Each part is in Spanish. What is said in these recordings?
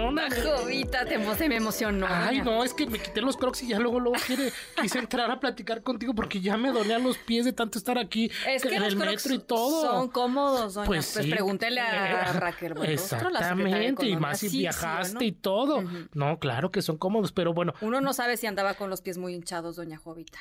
Jovita, te, se me emocionó. Ay, no, es que me quité los crocs y ya luego, luego quiere, quise entrar a platicar contigo porque ya me dolían los pies de tanto estar aquí Es que en los el Crocs metro y todo. son cómodos, doña. Pues Pues, sí. pregúntele a Raquel Exactamente, y más si Sí, sí, viajaste ¿no? y todo. No, claro que son cómodos, pero bueno, Uno no sabe si andaba con los pies muy hinchados, doña Jovita.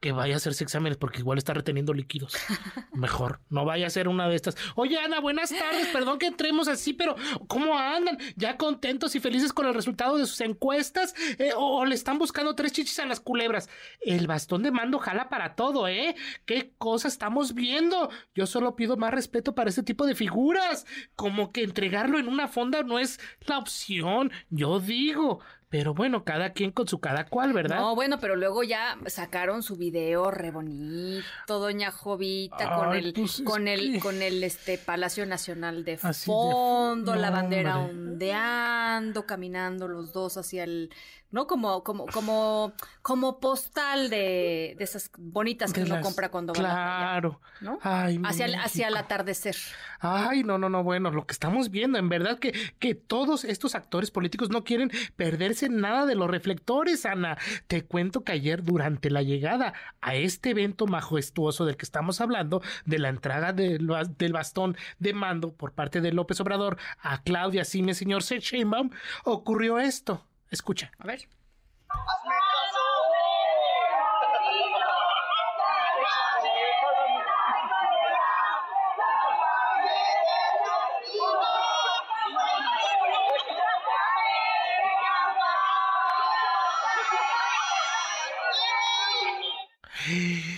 Que vaya a hacerse exámenes porque igual está reteniendo líquidos. Mejor, no vaya a ser una de estas. Oye, Ana, buenas tardes. Perdón que entremos así, pero ¿cómo andan? ¿Ya contentos y felices con el resultado de sus encuestas? Eh, o, o le están buscando tres chichis a las culebras? El bastón de mando jala para todo, ¿eh? ¿Qué cosa estamos viendo? Yo solo pido más respeto para este tipo de figuras. Como que entregarlo en una fonda no es la opción, yo digo. Pero bueno, cada quien con su cada cual, ¿verdad? No, bueno, pero luego ya sacaron su video re bonito, doña Jovita, con el, pues es con el, que- con el este Palacio Nacional de fondo, fo- la bandera hombre. ondeando, caminando los dos hacia el, ¿no? Como, como, como, como postal de, de esas bonitas que De uno las- compra cuando va a la playa, Claro. ¿no? Ay, hacia, el, hacia el atardecer. Ay, no, no, no, bueno, lo que estamos viendo, en verdad que, que todos estos actores políticos no quieren perderse nada de los reflectores, Ana. Te cuento que ayer, durante la llegada a este evento majestuoso del que estamos hablando, de la entrada del, bas- del bastón de mando por parte de López Obrador a Claudia Sime, señor Sheinbaum, ocurrió esto. Escucha. A ver.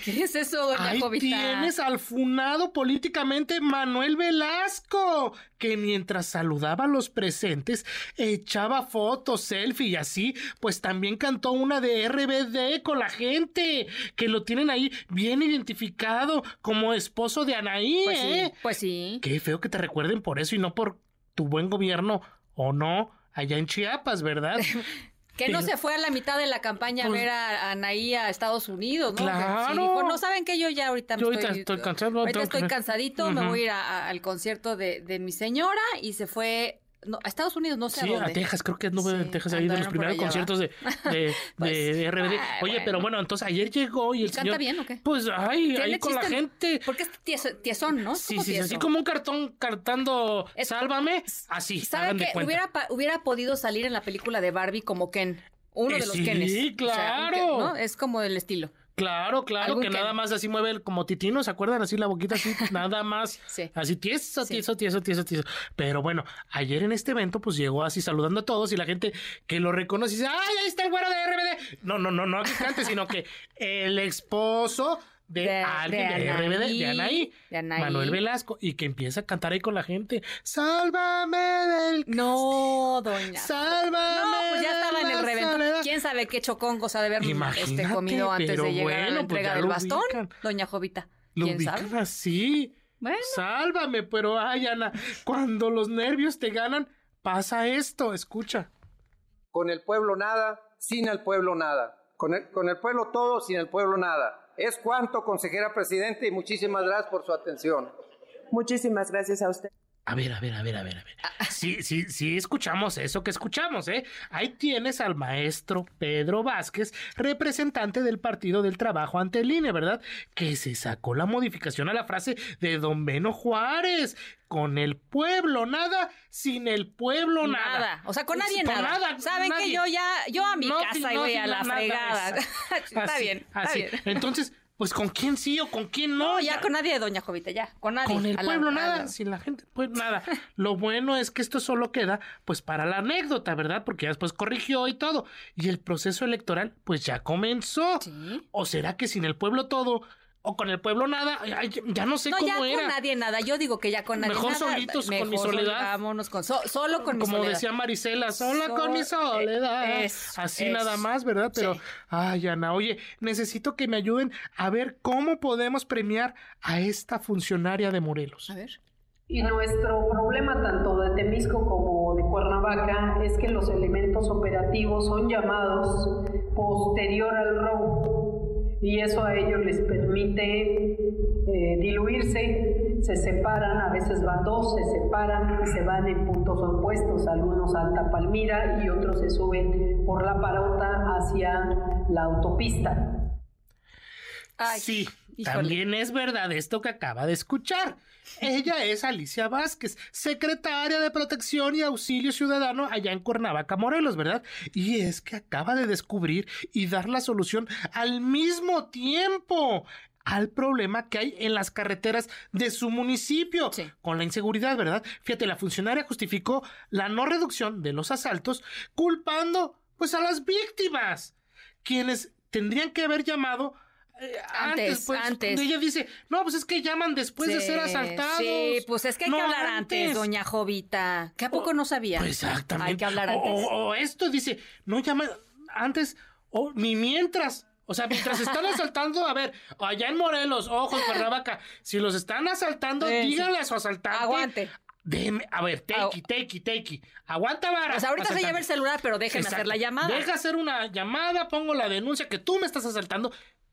¿Qué es eso, doña Ahí Jovita? tienes al funado políticamente Manuel Velasco, que mientras saludaba a los presentes, echaba fotos, selfie y así, pues también cantó una de RBD con la gente, que lo tienen ahí bien identificado como esposo de Anaí, Pues sí, ¿eh? pues sí. Qué feo que te recuerden por eso y no por tu buen gobierno, o no, allá en Chiapas, ¿verdad? Que no se fue a la mitad de la campaña Pues- a ver a, Anaí a Estados Unidos, ¿no? Claro. Sí, dijo, no saben que yo ya ahorita me Yo ahorita estoy, estoy cansado, ahorita estoy que- cansadito, me voy a ir a- a- al concierto de, de mi señora y se fue no, a Estados Unidos, no sé Sí, a dónde. a Texas, creo que anduvo en Sí, Texas ahí de los primeros conciertos de, de, Pues, de RBD. ay, Oye, bueno. pero bueno, entonces ayer llegó y el ¿Y canta señor. bien o qué? Pues ay, ahí con la gente. Porque es tieso- tiesón, ¿no? Sí, sí, sí, así tieso. como un cartón cantando Es- Sálvame, así, ¿Sabe hagan de que hubiera, hubiera podido salir en la película de Barbie como Ken? Uno Eh, de los sí, Kenes. O sea, un claro. Ken, ¿no? Es como el estilo. Claro, claro, que que- nada más así mueve el- como titino, ¿se acuerdan? Así la boquita así, nada más. Sí. Así tieso, tieso, tieso, tieso, tieso. Pero bueno, ayer en este evento pues llegó así saludando a todos y la gente que lo reconoce dice, ¡ay, ahí está el güero de RBD! No, no, no, no que cante, sino que el esposo de, De- alguien de, de RBD, de Anaí, Anaí, de Anaí. Manuel Velasco, y que empieza a cantar ahí con la gente, ¡Sálvame del... No, doña. ¡Sálvame No, pues ya estaba en el reventón. ¿Quién sabe qué chocongos ha de haber este, Imagínate, comido antes pero de llegar a bueno, la pues entrega ya del lo bastón? ubican. Doña Jovita. Lo ¿Quién ubican sabe? así. Bueno. Sálvame, pero ay, Ana, cuando los nervios te ganan, pasa esto, escucha. Con el pueblo nada, sin el pueblo nada. Con el, con el pueblo todo, sin el pueblo nada. Es cuanto, consejera presidente, y muchísimas gracias por su atención. Muchísimas gracias a usted. A ver, a ver, a ver, a ver, a ver. Sí, sí, sí, escuchamos eso que escuchamos, ¿eh? Ahí tienes al maestro Pedro Vázquez, representante del Partido del Trabajo ante el INE, ¿verdad? Que se sacó la modificación a la frase de Don Beno Juárez. Con el pueblo nada, sin el pueblo nada. Nada. O sea, con nadie Con nada. Saben que yo ya, yo a mi No, casa y voy a la nada, fregada. está Así, bien, está así. bien. Entonces, pues con quién sí o con quién no. No, ya con nadie, doña Jovita, ya. Con nadie. Con el A pueblo nada, sin la gente, pues nada. Lo bueno es que esto solo queda pues para la anécdota, ¿verdad? Porque ya después corrigió y todo. Y el proceso electoral pues ya comenzó. Sí. ¿O será que sin el pueblo todo o con el pueblo nada. Ay, ya no sé No, ya cómo era. con nadie nada. Yo digo que ya con nadie Mejor nada. solitos con mi Mejor soledad. Vámonos con so- solo con mi Como soledad. decía Marisela, sola So- con mi soledad. Así nada más, ¿verdad? Pero, Sí. ay, Ana, oye, necesito que me ayuden a ver cómo podemos premiar a esta funcionaria de Morelos. A ver. Y nuestro problema tanto de Temisco como de Cuernavaca es que los elementos operativos son llamados posterior al robo y eso a ellos les permite eh, diluirse, se separan, a veces van dos, se separan y se van en puntos opuestos, algunos a Alta Palmira y otros se suben por la parota hacia la autopista. Ay, sí, híjole. también es verdad esto que acaba de escuchar. Ella es Alicia Vázquez, secretaria de Protección y Auxilio Ciudadano allá en Cuernavaca, Morelos, ¿verdad? Y es que acaba de descubrir y dar la solución al mismo tiempo al problema que hay en las carreteras de su municipio Sí. con la inseguridad, ¿verdad? Fíjate, la funcionaria justificó la no reducción de los asaltos culpando pues a las víctimas, quienes tendrían que haber llamado antes, Antes, pues, antes. Ella dice, no, pues es que llaman después de ser asaltados. Sí, pues es que hay no que hablar antes, doña Jovita. ¿Que a poco no sabía? Pues exactamente. Hay que hablar O- antes. O, o esto dice, no llaman antes, o ni mientras. O sea, mientras están asaltando, a ver, allá en Morelos, ojo, en Cuernavaca, si los están asaltando, Sí, díganle a su asaltante. Aguante. Deme, a ver, take, take, take. Aguanta vara. Pues ahorita se lleva el celular, pero Exacto. hacer la llamada. Deja hacer una llamada, pongo la denuncia que tú me estás asaltando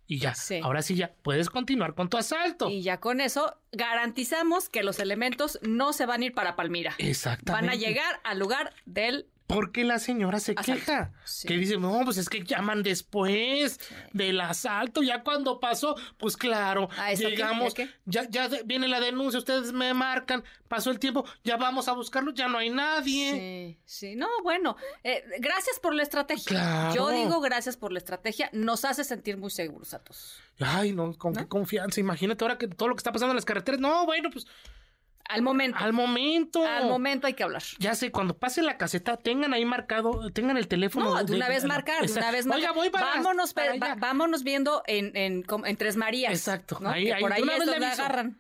y ya. Sí. Ahora sí ya puedes continuar con tu asalto. Y ya con eso garantizamos que los elementos no se van a ir para Palmira. Exactamente. Van a llegar al lugar del... Porque la señora se Asalto. queja. Sí. Que dice, no, pues es que llaman después del asalto, ya cuando pasó, pues claro, Ah, llegamos, ¿Ya viene la denuncia, ustedes me marcan, pasó el tiempo, ya vamos a buscarlo, ya no hay nadie. Sí, sí. No, bueno, eh, gracias por la estrategia. Claro. Yo digo gracias por la estrategia. Nos hace sentir muy seguros a todos. Ay, no, con qué confianza. Imagínate ahora que todo lo que está pasando en las carreteras. No, bueno, pues Al momento. al momento. Al momento hay que hablar. Ya sé, cuando pase la caseta, tengan ahí marcado, tengan el teléfono. No, de una vez marcar, de una vez Oiga, marcar. voy para vámonos, para allá. vámonos viendo en, en, en Tres Marías. Exacto, ¿no? ahí- ahí, por ahí es donde agarran.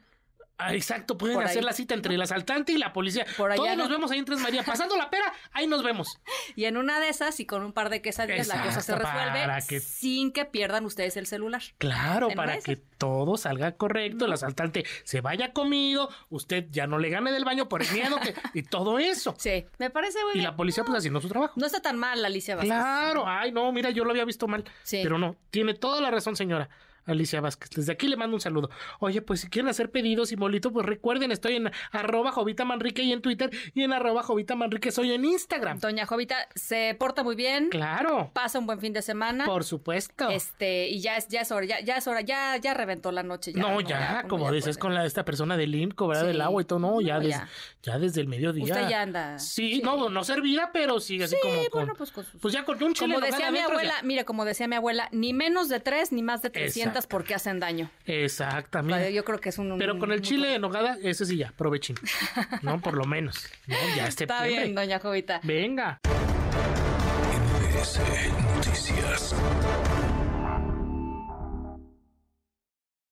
Ah, exacto, pueden Por hacer ahí. la cita entre el asaltante y la policía. Por allá Todos no. nos vemos ahí en Tres María. Pasando la pera, ahí nos vemos. Y en una de esas y con un par de quesadillas la cosa se resuelve para que- sin que pierdan ustedes el celular. Claro, para que todo salga correcto, el asaltante se vaya comido, usted ya no le gane del baño por el miedo que, y todo eso. Sí, me parece muy Y bien. la policía pues haciendo su trabajo. No está tan mal, Alicia Vázquez. Claro, ay no, mira, yo lo había visto mal. Sí. Pero no, tiene toda la razón, señora. Alicia Vázquez. Desde aquí le mando un saludo. Oye, pues si quieren hacer pedidos y molito, pues recuerden, estoy en arroba Jovita Manrique y en Twitter y en arroba Jovita Manrique soy en Instagram. Doña Jovita se porta muy bien. Claro, Pasa un buen fin de semana. por supuesto. Este, y ya es, ya es hora, ya, ya es hora, ya, ya reventó la noche. Ya, no, ya, como ya dices puede. con la esta persona del IMCO, ¿verdad? Sí. Del agua y todo, no, ya, No, des- ya. desde el mediodía. Usted ya anda- Sí, sí. no, no servida, pero sí, así Sí, como. con- bueno, pues con sus- Pues ya con un chile Como decía mi abuela, mire, como decía mi abuela, ni menos de tres ni más de 300 Exacto. porque hacen daño. Exactamente. Yo creo que es un... Pero con el chile de nogada, ese sí ya, provechín. no, por lo menos. No, ya este Está bien, doña Jovita. Venga. MBS Noticias.